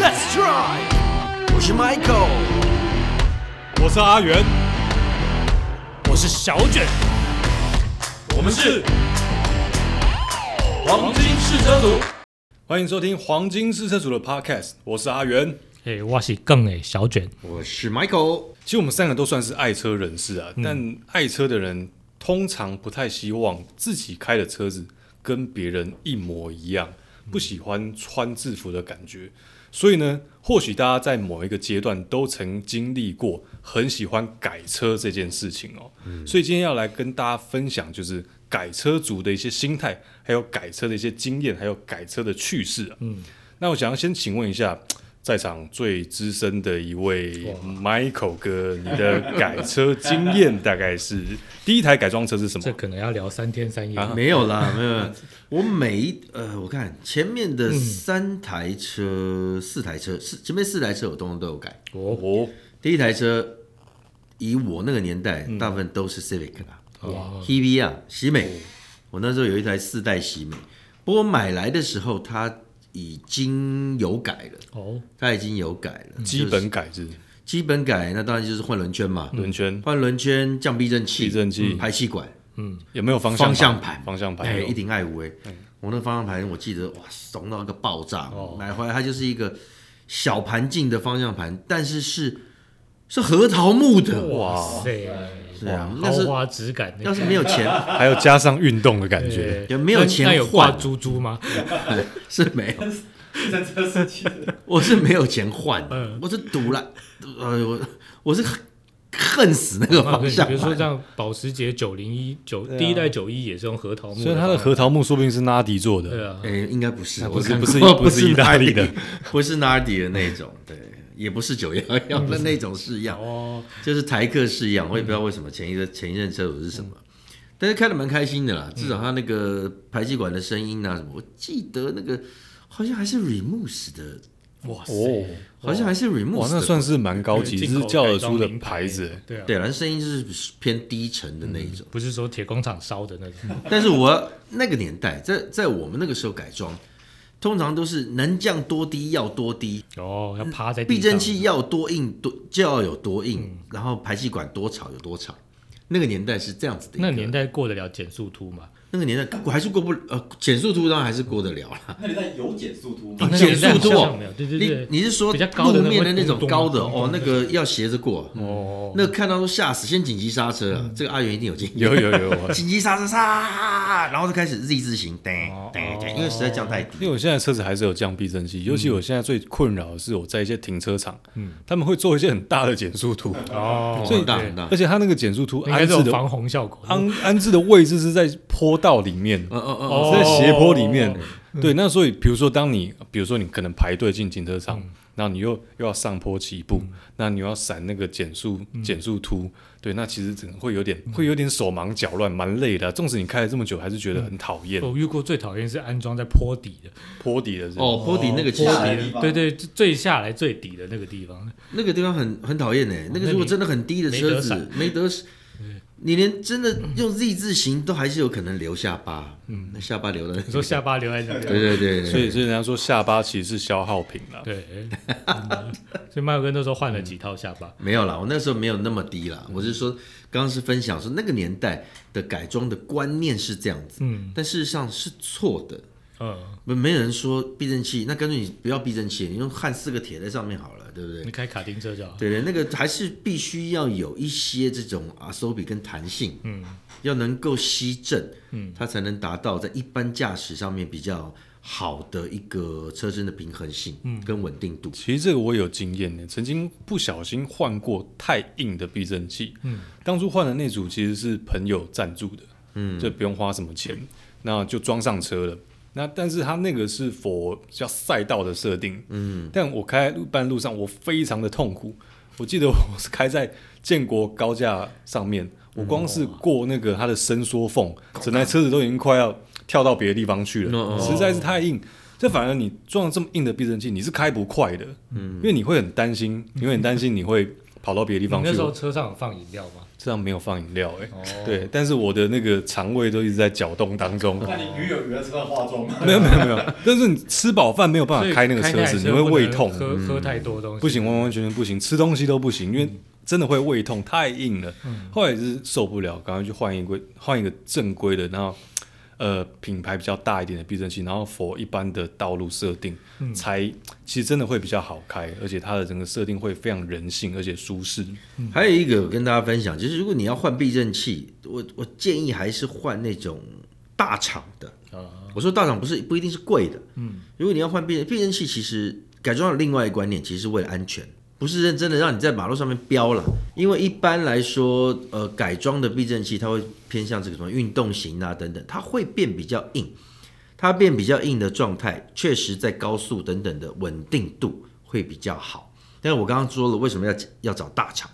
Let's drive！我是 Michael，我是阿元，我是小卷，我们是黄金试车组，欢迎收听黄金试车组的 Podcast，我是阿元。哎，我是更哎小卷，我是 Michael。其实我们三个都算是爱车人士啊，但爱车的人通常不太希望自己开的车子跟别人一模一样，不喜欢穿制服的感觉。所以呢，或许大家在某一个阶段都曾经历过很喜欢改车这件事情哦。所以今天要来跟大家分享，就是改车族的一些心态，还有改车的一些经验，还有改车的趣事啊。嗯，那我想要先请问一下。在场最资深的一位 Michael 哥，你的改车经验大概是第一台改装车是什么？这可能要聊三天三夜。没有啦，没有。我每一呃，我看前面的三台车、四台车，四前面四台车我通通都有改。哦，第一台车以我那个年代，大部分都是 Civic 啦，哇，TV 啊，喜美。我那时候有一台四代喜美，不过买来的时候它。已经有改了哦，它已经有改了，基本改制，基本改那当然就是换轮圈嘛，轮圈。换轮圈，降避震器，避震器，排气管，嗯，有没有方向方向盘？方向盘，哎，一顶爱五哎，我那方向盘我记得哇，怂到一个爆炸，买回来它就是一个小盘径的方向盘，但是是是核桃木的，哇塞。是啊，豪华质感。要是没有钱，还有加上运动的感觉，有没有钱有挂猪猪吗？是没有。我是没有钱换，我是赌了，呃，我我是恨死那个方向。比如说像保时捷九零一九第一代九一也是用核桃木，所以它的核桃木说不定是纳迪做的。对啊，哎，应该不是，不是不是不是意大利的，不是纳迪的那种，对。也不是九幺幺的那种式样，哦，就是台客式样，我也不知道为什么前一个前一任车主是什么，但是开的蛮开心的啦，至少他那个排气管的声音啊什么，我记得那个好像还是 Remus 的，哇塞，好像还是 Remus，那算是蛮高级，是叫得出的牌子，对啊，对啊，声音就是偏低沉的那一种，不是说铁工厂烧的那种，但是我那个年代在在我们那个时候改装。通常都是能降多低要多低哦，要趴在避震器要多硬多就要有多硬，然后排气管多吵有多吵。那个年代是这样子的，那个年代过得了减速突吗？那个年代过还是过不呃减速突当然还是过得了啦。那年代有减速突吗？减速突没有，对对对，你是说路面的那种高的哦？那个要斜着过哦，那看到都吓死，先紧急刹车。这个阿元一定有经验，有有有，紧急刹车刹，然后就开始 Z 字形，对对对，因为实在降太低。因为我现在车子还是有降避震器，尤其我现在最困扰的是我在一些停车场，嗯，他们会做一些很大的减速图哦，很大很大，而且他那个减速图安置的防洪效果，安安置的位置是在坡道里面。哦，在斜坡里面，对，那所以比如说，当你比如说你可能排队进停车场，然后你又又要上坡起步，那你要闪那个减速减速突，对，那其实整个会有点会有点手忙脚乱，蛮累的。纵使你开了这么久，还是觉得很讨厌。我遇过最讨厌是安装在坡底的，坡底的哦，坡底那个坡底，对对，最下来最底的那个地方，那个地方很很讨厌呢。那个如果真的很低的车子，没得你连真的用 Z 字形都还是有可能留下巴，嗯，那下巴留的，你说下巴留在这里，对对对，所以所以人家说下巴其实是消耗品了，对，所以麦克哥那时候换了几套下巴，没有啦，我那时候没有那么低啦，我是说刚刚是分享说那个年代的改装的观念是这样子，嗯，但事实上是错的。嗯，没没人说避震器，那干脆你不要避震器，你用焊四个铁在上面好了，对不对？你开卡丁车就好。对对，那个还是必须要有一些这种啊手比跟弹性，嗯，要能够吸震，嗯，它才能达到在一般驾驶上面比较好的一个车身的平衡性，嗯，跟稳定度。其实这个我有经验的，曾经不小心换过太硬的避震器，嗯，当初换的那组其实是朋友赞助的，嗯，就不用花什么钱，那就装上车了。那但是它那个是否叫赛道的设定？嗯，但我开路半路上我非常的痛苦。我记得我是开在建国高架上面，我光是过那个它的伸缩缝，整台车子都已经快要跳到别的地方去了，实在是太硬。这反而你撞这么硬的避震器，你是开不快的，嗯，因为你会很担心，你会很担心你会跑到别的地方去。那时候车上有放饮料吗？车上没有放饮料，哎，对，但是我的那个肠胃都一直在搅动当中。那你女友有在车上化妆吗？没有没有没有，但是你吃饱饭没有办法开那个车子，你会胃痛，喝喝太多东西，不行，完完全全不行，吃东西都不行，因为真的会胃痛，太硬了。后来是受不了，赶快去换一个换一个正规的，然后。呃，品牌比较大一点的避震器，然后 for 一般的道路设定，才其实真的会比较好开，而且它的整个设定会非常人性，而且舒适。还有一个跟大家分享，就是如果你要换避震器，我我建议还是换那种大厂的。我说大厂不是不一定是贵的，嗯，如果你要换避避震器，其实改装的另外一个观念，其实是为了安全。不是认真的让你在马路上面飙了，因为一般来说，呃，改装的避震器它会偏向这个什么运动型啊等等，它会变比较硬，它变比较硬的状态，确实在高速等等的稳定度会比较好。但是我刚刚说了，为什么要要找大厂？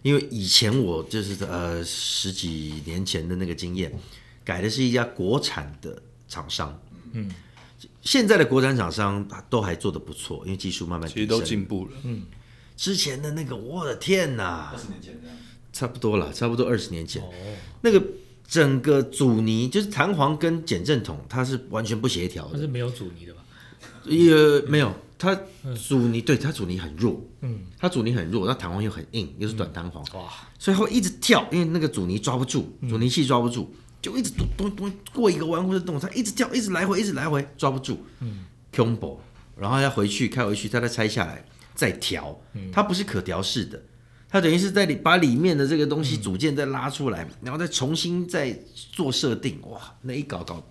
因为以前我就是呃十几年前的那个经验，改的是一家国产的厂商，嗯。现在的国产厂商都还做的不错，因为技术慢慢其实都进步了。嗯，之前的那个，我的天哪！二十年前这样，差不多了，差不多二十年前。哦，那个整个阻尼就是弹簧跟减震筒，它是完全不协调的。它是没有阻尼的吧？也没有，它阻尼对它阻尼很弱。嗯，它阻尼很弱，那弹簧又很硬，又是短弹簧。哇！所以会一直跳，因为那个阻尼抓不住，阻尼器抓不住。就一直咚咚咚过一个弯或者动，它一直跳，一直来回，一直来回抓不住。嗯，combo，然后要回去开回去，它再拆下来再调。它不是可调式的，它等于是在里把里面的这个东西组件再拉出来，然后再重新再做设定。哇，那一搞搞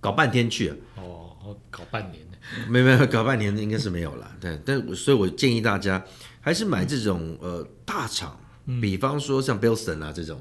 搞半天去了。哦，搞半年没没有，搞半年应该是没有了。对，但所以我建议大家还是买这种呃大厂，比方说像 Bilson 啊这种。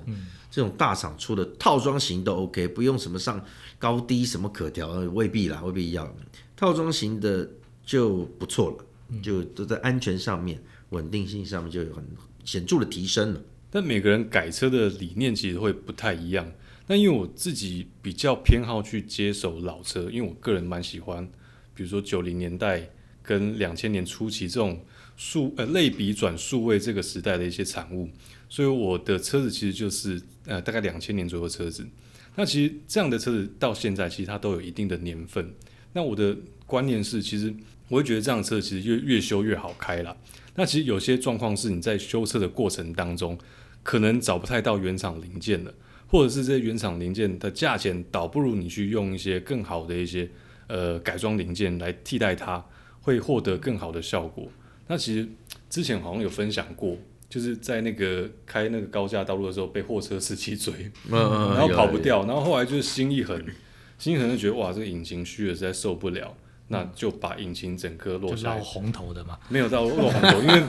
这种大厂出的套装型都 OK，不用什么上高低什么可调，未必啦，未必要。套装型的就不错了，就都在安全上面、稳定性上面就有很显著的提升了。但每个人改车的理念其实会不太一样。但因为我自己比较偏好去接手老车，因为我个人蛮喜欢，比如说九零年代跟两千年初期这种数呃类比转数位这个时代的一些产物。所以我的车子其实就是呃大概两千年左右的车子，那其实这样的车子到现在其实它都有一定的年份。那我的观念是，其实我会觉得这样的车其实越越修越好开了。那其实有些状况是你在修车的过程当中，可能找不太到原厂零件了，或者是这些原厂零件的价钱倒不如你去用一些更好的一些呃改装零件来替代它，会获得更好的效果。那其实之前好像有分享过。就是在那个开那个高架道路的时候被货车司机追，然后跑不掉，然后后来就是心一狠，心一狠就觉得哇，这个引擎虚了，实在受不了，那就把引擎整个落下来。红头的嘛？没有到落红头，因为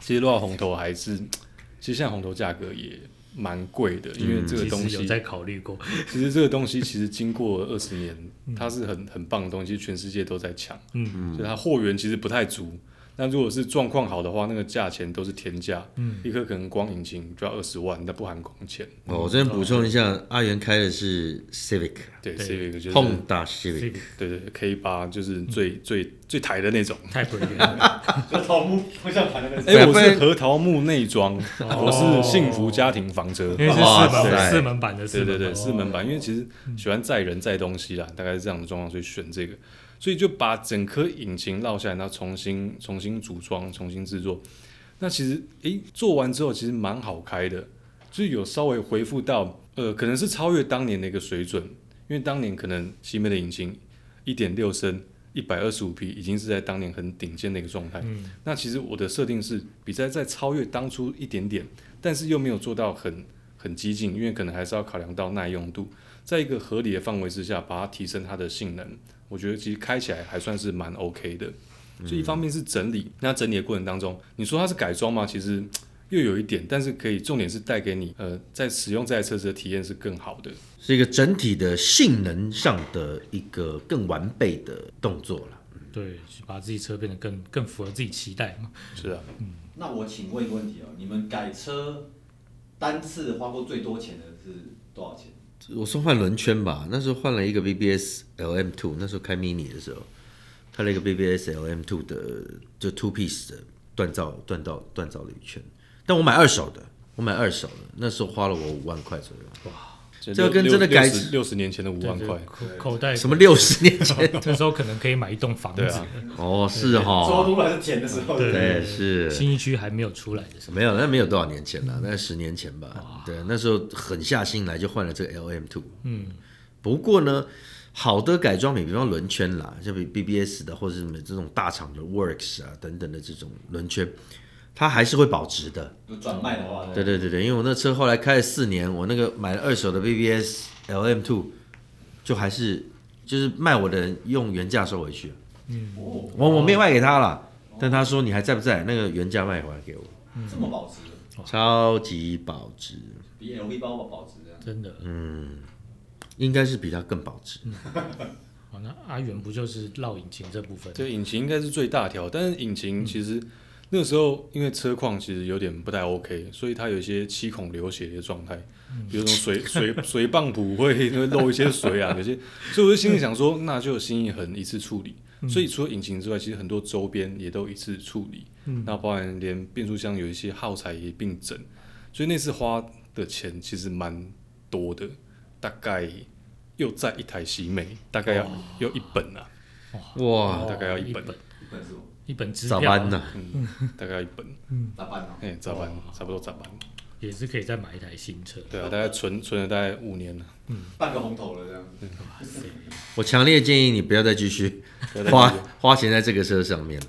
其实落红头还是，其实现在红头价格也蛮贵的，因为这个东西有在考虑过。其实这个东西其实经过二十年，它是很很棒的东西，全世界都在抢，嗯嗯，所以它货源其实不太足。那如果是状况好的话，那个价钱都是天价，嗯，一颗可能光引擎就要二十万，那不含工钱。哦，我这边补充一下，阿元开的是 Civic，对，Civic 就是 Honda Civic，对对，K 八就是最最最台的那种，太不一样。核桃木不像台的。那种，哎，我是核桃木内装，我是幸福家庭房车，因为是四门四门版的，对对对，四门版，因为其实喜欢载人载东西啦，大概是这样的状况，所以选这个。所以就把整颗引擎落下来，然后重新重新组装、重新制作。那其实，诶，做完之后其实蛮好开的，就是有稍微恢复到，呃，可能是超越当年的一个水准。因为当年可能西门的引擎一点六升、一百二十五匹，已经是在当年很顶尖的一个状态。嗯。那其实我的设定是比赛在超越当初一点点，但是又没有做到很很激进，因为可能还是要考量到耐用度，在一个合理的范围之下，把它提升它的性能。我觉得其实开起来还算是蛮 OK 的，所以一方面是整理，那整理的过程当中，你说它是改装吗？其实又有一点，但是可以重点是带给你，呃，在使用这台车子的体验是更好的，是一个整体的性能上的一个更完备的动作了。对，把自己车变得更更符合自己期待嘛。是啊，嗯。那我请问一个问题哦，你们改车单次花过最多钱的是多少钱？我说换轮圈吧，那时候换了一个 BBS LM Two，那时候开 Mini 的时候，开了一个 BBS LM Two 的就 Two Piece 的锻造锻造锻造了一圈，但我买二手的，我买二手的，那时候花了我五万块左右。哇这跟真的改六十年前的五万块，口口袋什么六十年前？那时候可能可以买一栋房子对啊。哦，是周哈，突然是甜的时候，对对，是新一区还没有出来的时候，没有，那没有多少年前了，那十年前吧。对，那时候狠下心来就换了这个 LM Two。嗯，不过呢，好的改装品，比方轮圈啦，就比 BBS 的或者是这种大厂的 Works 啊等等的这种轮圈，它还是会保值的。就转卖的话，对对对对，因为我那车后来开了四年，我那个买了二手的 BBS LM Two，就还是就是卖我的人用原价收回去。嗯，我我没有卖给他了，但他说你还在不在？那个原价卖回来给我，这么保值，超级保值，比 LV 包保值这样。真的。嗯应该是比它更保值。哦，那阿元不就是绕引擎这部分？对引擎应该是最大条，但是引擎其实那个时候因为车况其实有点不太 OK，所以它有一些七孔流血的状态，比如说水水 水泵浦会会漏一些水啊，有些，所以我就心里想说，那就心一横一次处理。所以除了引擎之外，其实很多周边也都一次处理，那包含连变速箱有一些耗材也并整，所以那次花的钱其实蛮多的，大概又在一台喜美，大概要要一本啊，哇，大概要一本。一本一本是什么？一本支票早班呐，嗯，大概一本，嗯，早班哦。哎，咋办？差不多咋办？也是可以再买一台新车。对啊，大概存存了大概五年了，嗯半个红头了这样子。哇塞，我强烈建议你不要再继续花花钱在这个车上面，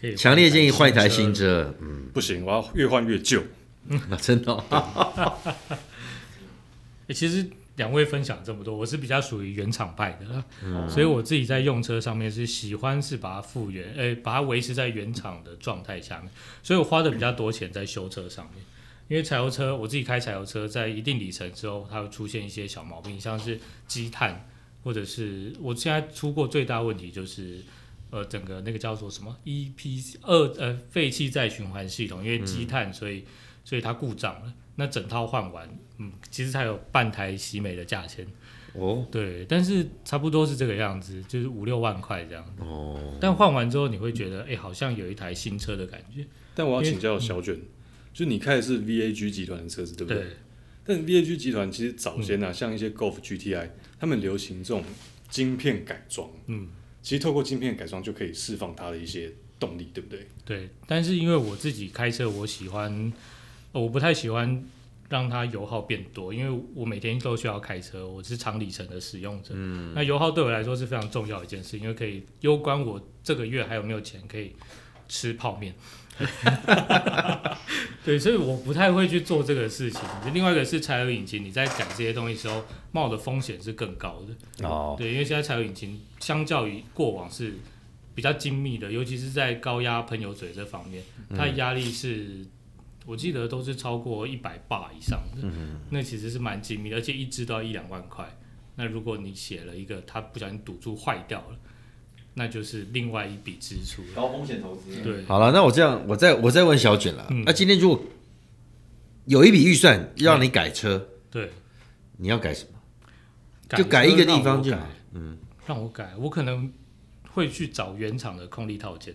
可以强烈建议换一台新车。嗯，不行，我要越换越旧。那 真的哦，欸其实两位分享这么多，我是比较属于原厂派的啦，嗯所以我自己在用车上面是喜欢是把它复原，呃、把它维持在原厂的状态下面，所以我花的比较多钱在修车上面。因为柴油车，我自己开柴油车，在一定里程之后，它会出现一些小毛病，像是积碳，或者是我现在出过最大问题就是，呃，整个那个叫做什么 EP 二呃废气再循环系统，因为积碳，所以所以它故障了。那整套换完，嗯，其实才有半台喜美的价钱，哦对，但是差不多是这个样子，就是五六万块这样。哦，但换完之后，你会觉得，哎、好像有一台新车的感觉。但我要请教小卷，就你开的是 VAG 集团的车子，对不对？对，但 VAG 集团其实早先啊，像一些 Golf GTI，他们流行这种晶片改装，嗯，其实透过晶片改装就可以释放它的一些动力，对不对？对，但是因为我自己开车，我喜欢，呃我不太喜欢让它油耗变多，因为我每天都需要开车，我是长里程的使用者。嗯，那油耗对我来说是非常重要的一件事，因为可以攸关我这个月还有没有钱可以吃泡面。对，所以我不太会去做这个事情。另外一个是柴油引擎，你在改这些东西的时候，冒的风险是更高的。哦，对，因为现在柴油引擎相较于过往是比较精密的，尤其是在高压喷油嘴这方面，它的压力是。我记得都是超过一百巴以上的，那其实是蛮精密的，而且一支都要一两万块。那如果你写了一个它不小心堵住坏掉了，那就是另外一笔支出。高风险投资。，对，好了，那我这样，我再我再问小卷了。嗯那今天如果有一笔预算让你改车，对，你要改什么？就改一个地方就好。嗯，让我改，我可能会去找原厂的空力套件。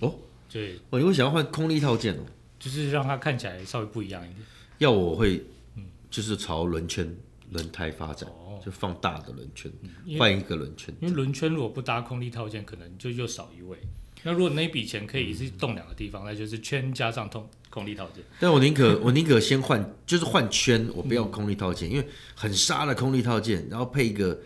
哦，对，我会想要换空力套件哦。就是让它看起来稍微不一样一点。要我会，就是朝轮圈、轮胎发展，哦，就放大的轮圈，因换一个轮圈。因为轮圈如果不搭空力套件，可能就又少一位。那如果那笔钱可以是动两个地方，那就是圈加上空空力套件。但我宁可 我宁可先换，就是换圈，我不要空力套件，因为很沙的空力套件，然后配一个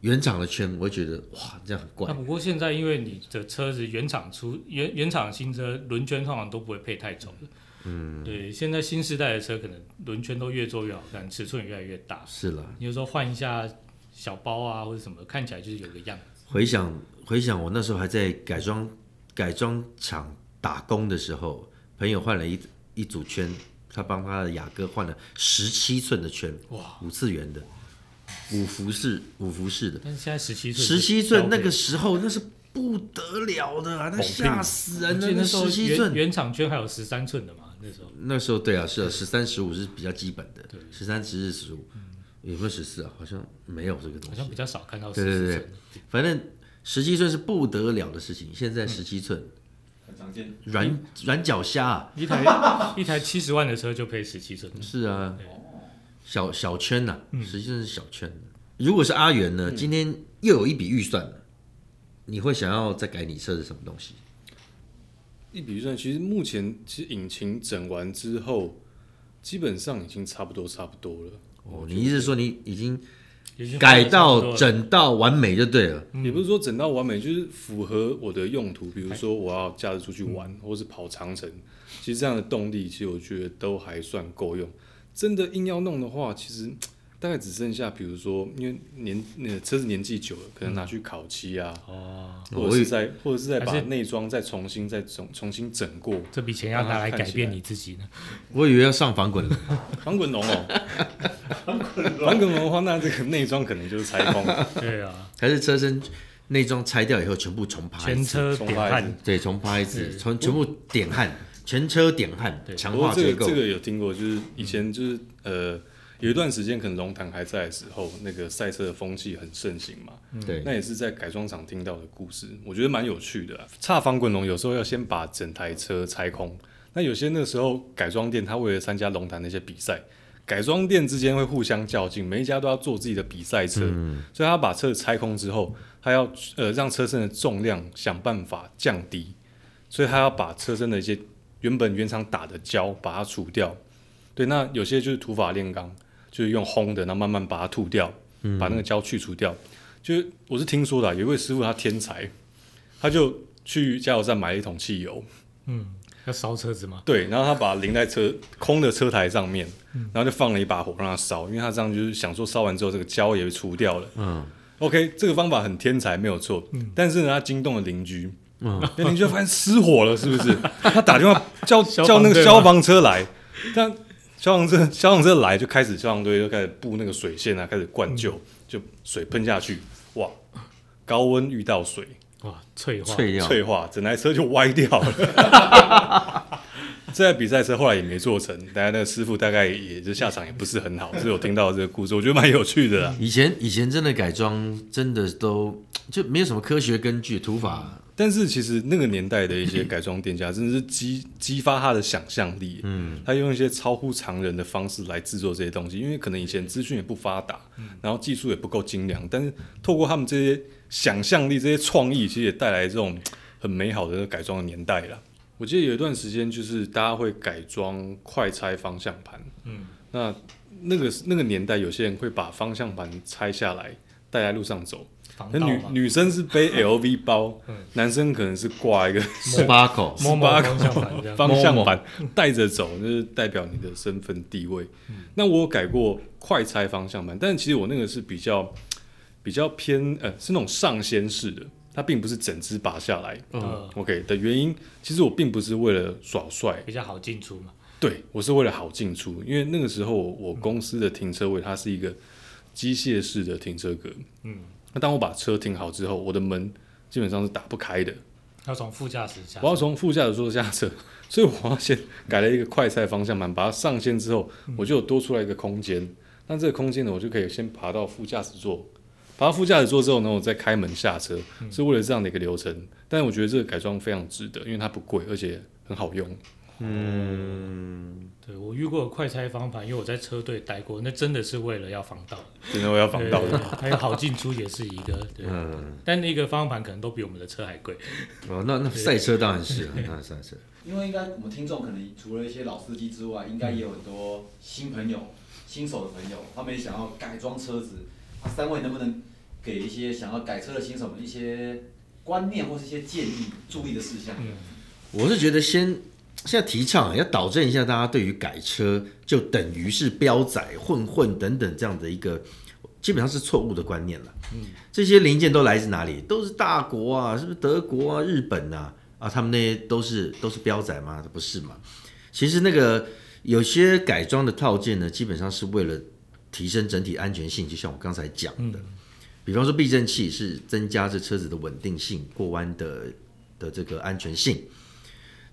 原厂的圈，我会觉得哇，这样很怪那怪。不过现在因为你的车子原厂出原原厂新车轮圈通常都不会配太重的。嗯，对，现在新时代的车可能轮圈都越做越好看，尺寸也越来越大。是了，你有时候换一下小包啊或者什么，看起来就是有个样子。回想回想，我那时候还在改装改装厂打工的时候，朋友换了一一组圈，他帮他的雅阁换了十七寸的圈，哇，五次元的，五幅式五幅式的，但是现在十七寸，十七寸那个时候那是不得了的啊，那吓死人了，那十七寸原。原厂圈还有十三寸的嘛，那时候。那时候对啊，是啊，十三十五是比较基本的，十三十四十五，有没有十四啊？好像没有这个东西好像。比较少看到对对对。反正十七寸是不得了的事情，现在十七寸很常见。软软脚虾啊，一台 一台七十万的车就配十七寸，是啊，小小圈呐、嗯实际上是小圈如果是阿元呢，今天又有一笔预算了，你会想要再改你车是什么东西？一笔预算，其实目前其实引擎整完之后，基本上已经差不多差不多了。哦，你意思是说你已经改到整到完美就对了？嗯也不是说整到完美，就是符合我的用途。比如说我要假日出去玩，嗯或是跑长城，其实这样的动力，其实我觉得都还算够用。真的硬要弄的话，其实大概只剩下，比如说，因为年那个车子年纪久了，可能拿去烤漆啊，哦，或者是在或者是在把内装再重新再重重新整过。这笔钱要拿来改变你自己呢？我以为要上防滚龙，防滚龙哦，防滚龙。的话，那这个内装可能就是拆空，对啊，还是车身内装拆掉以后全部重拍一全次？重拍一车点焊次，对，重拍一次，全全部点焊，全车点焊，对强过化结构这个这。个有听过，就是以前就是呃有一段时间可能龙潭还在的时候，那个赛车的风气很盛行嘛，对，那也是在改装厂听到的故事，我觉得蛮有趣的啊。差防滚龙有时候要先把整台车拆空，那有些那时候改装店他为了参加龙潭那些比赛。改装店之间会互相较劲，每一家都要做自己的比赛车，所以他把车子拆空之后，他要呃让车身的重量想办法降低，所以他要把车身的一些原本原厂打的胶把它除掉。对，那有些就是土法炼钢，就是用烘的，然后慢慢把它吐掉，把那个胶去除掉。就是我是听说的啊、有一位师傅他天才，他就去加油站买了一桶汽油，嗯，要烧车子吗？对，然后他把淋在车空的车台上面，然后就放了一把火让它烧，因为他这样就是想说烧完之后这个胶也会除掉了。嗯 OK，这个方法很天才，没有错。但是呢，他惊动了邻居，嗯，那邻居就发现失火了，是不是？他打电话叫叫那个消防车来，但消防车消防车来就开始消防队就开始布那个水线啊，开始灌救，就水喷下去，哇，高温遇到水，哇，脆化，脆掉。脆化，整台车就歪掉了。这台比赛车后来也没做成，大家那个师傅大概也就下场也不是很好，是我听到这个故事，我觉得蛮有趣的啦。以前以前真的改装真的都就没有什么科学根据，土法但是其实那个年代的一些改装店家，真的是激激发他的想象力。嗯，他用一些超乎常人的方式来制作这些东西，因为可能以前资讯也不发达，然后技术也不够精良，但是透过他们这些想象力、这些创意，其实也带来这种很美好的改装的年代了。我记得有一段时间，就是大家会改装快拆方向盘。嗯，那那个那个年代，有些人会把方向盘拆下来带在路上走。那女防盗嘛，女生是背 LV 包，嗯。男生可能是挂一个十 八口，摸摸18方向盘这样，方向盘带着走，就是代表你的身份地位。那我有改过快拆方向盘，但是其实我那个是比较比较偏呃，是那种上掀式的，它并不是整只拔下来。嗯，OK 的原因，其实我并不是为了耍帅，比较好进出嘛。对我是为了好进出，因为那个时候我公司的停车位它是一个机械式的停车格，嗯，那当我把车停好之后，我的门基本上是打不开的，要从副驾驶下我，要从副驾驶座下车，所以我要先改了一个快拆方向盘，把它上线之后，我就有多出来一个空间。那这个空间呢，我就可以先爬到副驾驶座，爬到副驾驶座之后呢，我再开门下车，是为了这样的一个流程。但是我觉得这个改装非常值得，因为它不贵，而且很好用。对我遇过快拆方盘，因为我在车队待过，那真的是为了要防盗的，真的我要防盗。还有好进出也是一个，对，嗯，但那个方向盘可能都比我们的车还贵。哦，那那赛车当然是啊，那赛车，因为应该我们听众可能除了一些老司机之外，应该也有很多新朋友、新手的朋友，他们也想要改装车子。啊，三位能不能给一些想要改车的新手们一些观念或是一些建议、注意的事项？嗯，我是觉得先现在提倡啊要导正一下大家对于改车就等于是标仔、混混等等这样的一个。基本上是错误的观念了。嗯，这些零件都来自哪里？都是大国啊，是不是德国啊、日本啊？啊，他们那些都是都是标仔吗？不是嘛？其实那个有些改装的套件呢，基本上是为了提升整体安全性，就像我刚才讲的，比方说避震器是增加这车子的稳定性、过弯的的这个安全性。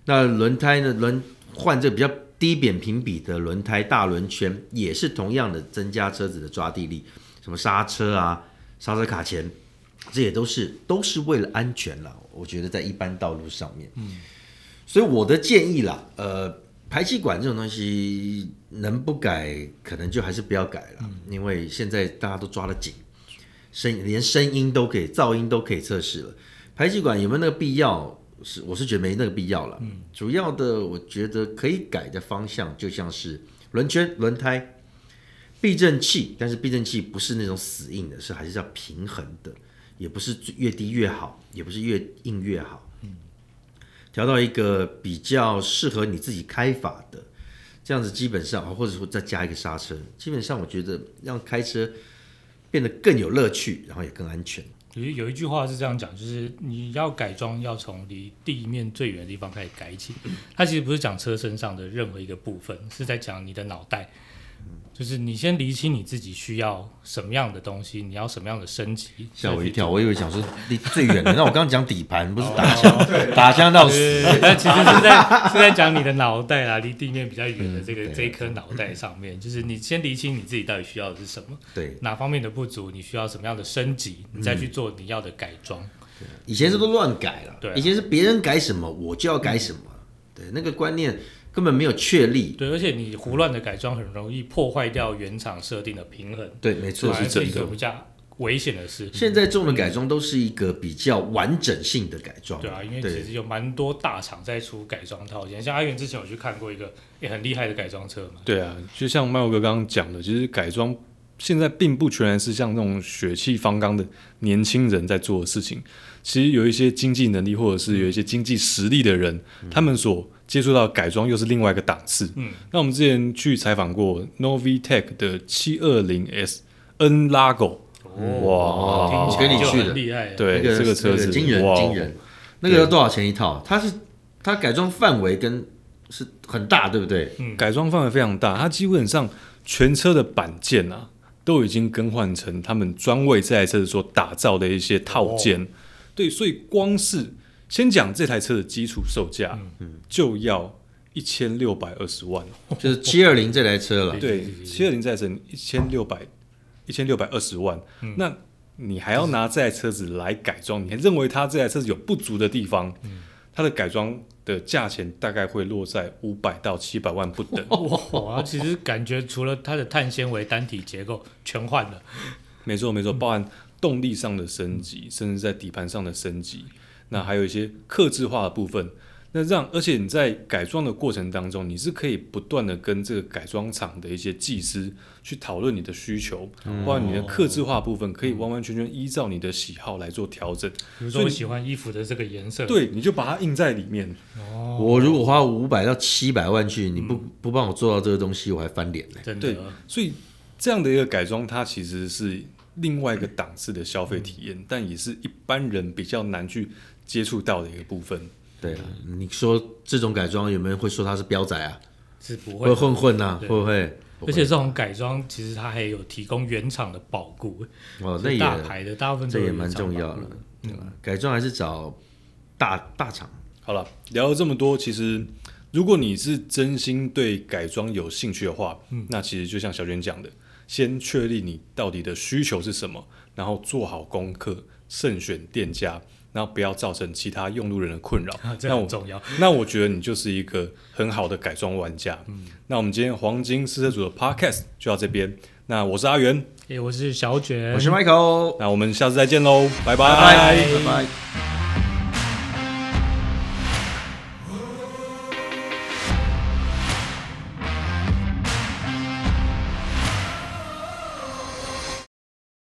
那轮胎呢，轮换这个比较低扁平比的轮胎大轮圈，也是同样的增加车子的抓地力，什么刹车啊、刹车卡钳，这也都是都是为了安全啦。我觉得在一般道路上面，嗯，所以我的建议啦，呃，排气管这种东西能不改，可能就还是不要改了，因为现在大家都抓得紧，声连声音都可以，噪音都可以测试了，排气管有没有那个必要？是，我是觉得没那个必要了。嗯主要的我觉得可以改的方向，就像是轮圈、轮胎、避震器，但是避震器不是那种死硬的，是还是要平衡的，也不是越低越好，也不是越硬越好。调到一个比较适合你自己开法的，这样子基本上，或者说再加一个刹车，基本上我觉得让开车变得更有乐趣，然后也更安全。有有一句话是这样讲，就是你要改装，要从离地面最远的地方开始改起。它其实不是讲车身上的任何一个部分，是在讲你的脑袋。就是你先理清你自己需要什么样的东西，你要什么样的升级。吓我一跳，我以为想说离最远的。那我刚刚讲底盘，不是打枪，打枪到死。那其实是在 是在讲你的脑袋啦，离地面比较远的这个这一颗脑袋上面，就是你先理清你自己到底需要的是什么，对哪方面的不足，你需要什么样的升级，你再去做你要的改装。以前是都乱改了，对，以前是别人改什么我就要改什么，对那个观念。根本没有确立，对，而且你胡乱的改装很容易破坏掉原厂设定的平衡，对，没错，是这个比较危险的事。现在重的改装都是一个比较完整性的改装，对啊，因为其实有蛮多大厂在出改装套件，像阿元之前我去看过一个也很厉害的改装车嘛。对啊，就像麦哥刚刚讲的，其实改装现在并不全然是像那种血气方刚的年轻人在做的事情，其实有一些经济能力或者是有一些经济实力的人，他们所接触到改装又是另外一个档次。嗯，那我们之前去采访过 Novitec 的七二零 S N Lago，哇，我跟你去的，厉害。对，这个车子惊人惊人。那个要多少钱一套？它是它改装范围跟是很大，对不对？嗯，改装范围非常大，它基本上全车的板件啊都已经更换成他们专为这台车子所打造的一些套件。对，所以光是先讲这台车的基础售价，嗯，就要一千六百二十万，就是七二零这台车了。对，七二零这台车一千六百一千六百二十万，那你还要拿这台车子来改装？你还认为它这台车子有不足的地方？它的改装的价钱大概会落在五百到七百万不等。哇，其实感觉除了它的碳纤维单体结构全换了，没错没错，包含动力上的升级，甚至在底盘上的升级。那还有一些克制化的部分，那让而且你在改装的过程当中，你是可以不断的跟这个改装厂的一些技师去讨论你的需求，或者你的克制化部分可以完完全全依照你的喜好来做调整。比如说，我喜欢衣服的这个颜色，对，你就把它印在里面。哦，我如果花五百到七百万去，你不不帮我做到这个东西，我还翻脸呢。真的，所以这样的一个改装，它其实是另外一个档次的消费体验，但也是一般人比较难去。接触到的一个部分，对啊，你说这种改装有没有人会说它是标仔啊？是不会会混混呐，会不会？而且这种改装其实它还有提供原厂的保固哦，那也大牌的大部分这也蛮重要的，对吧？改装还是找大大厂。好了，聊了这么多，其实如果你是真心对改装有兴趣的话，嗯，那其实就像小娟讲的，先确立你到底的需求是什么，然后做好功课，慎选店家。然后不要造成其他用路人的困扰，这很重要。那我觉得你就是一个很好的改装玩家。嗯，那我们今天黄金试车组的 Podcast 就到这边。那我是阿元，诶，我是小卷，我是 Michael。那我们下次再见喽，拜拜拜拜。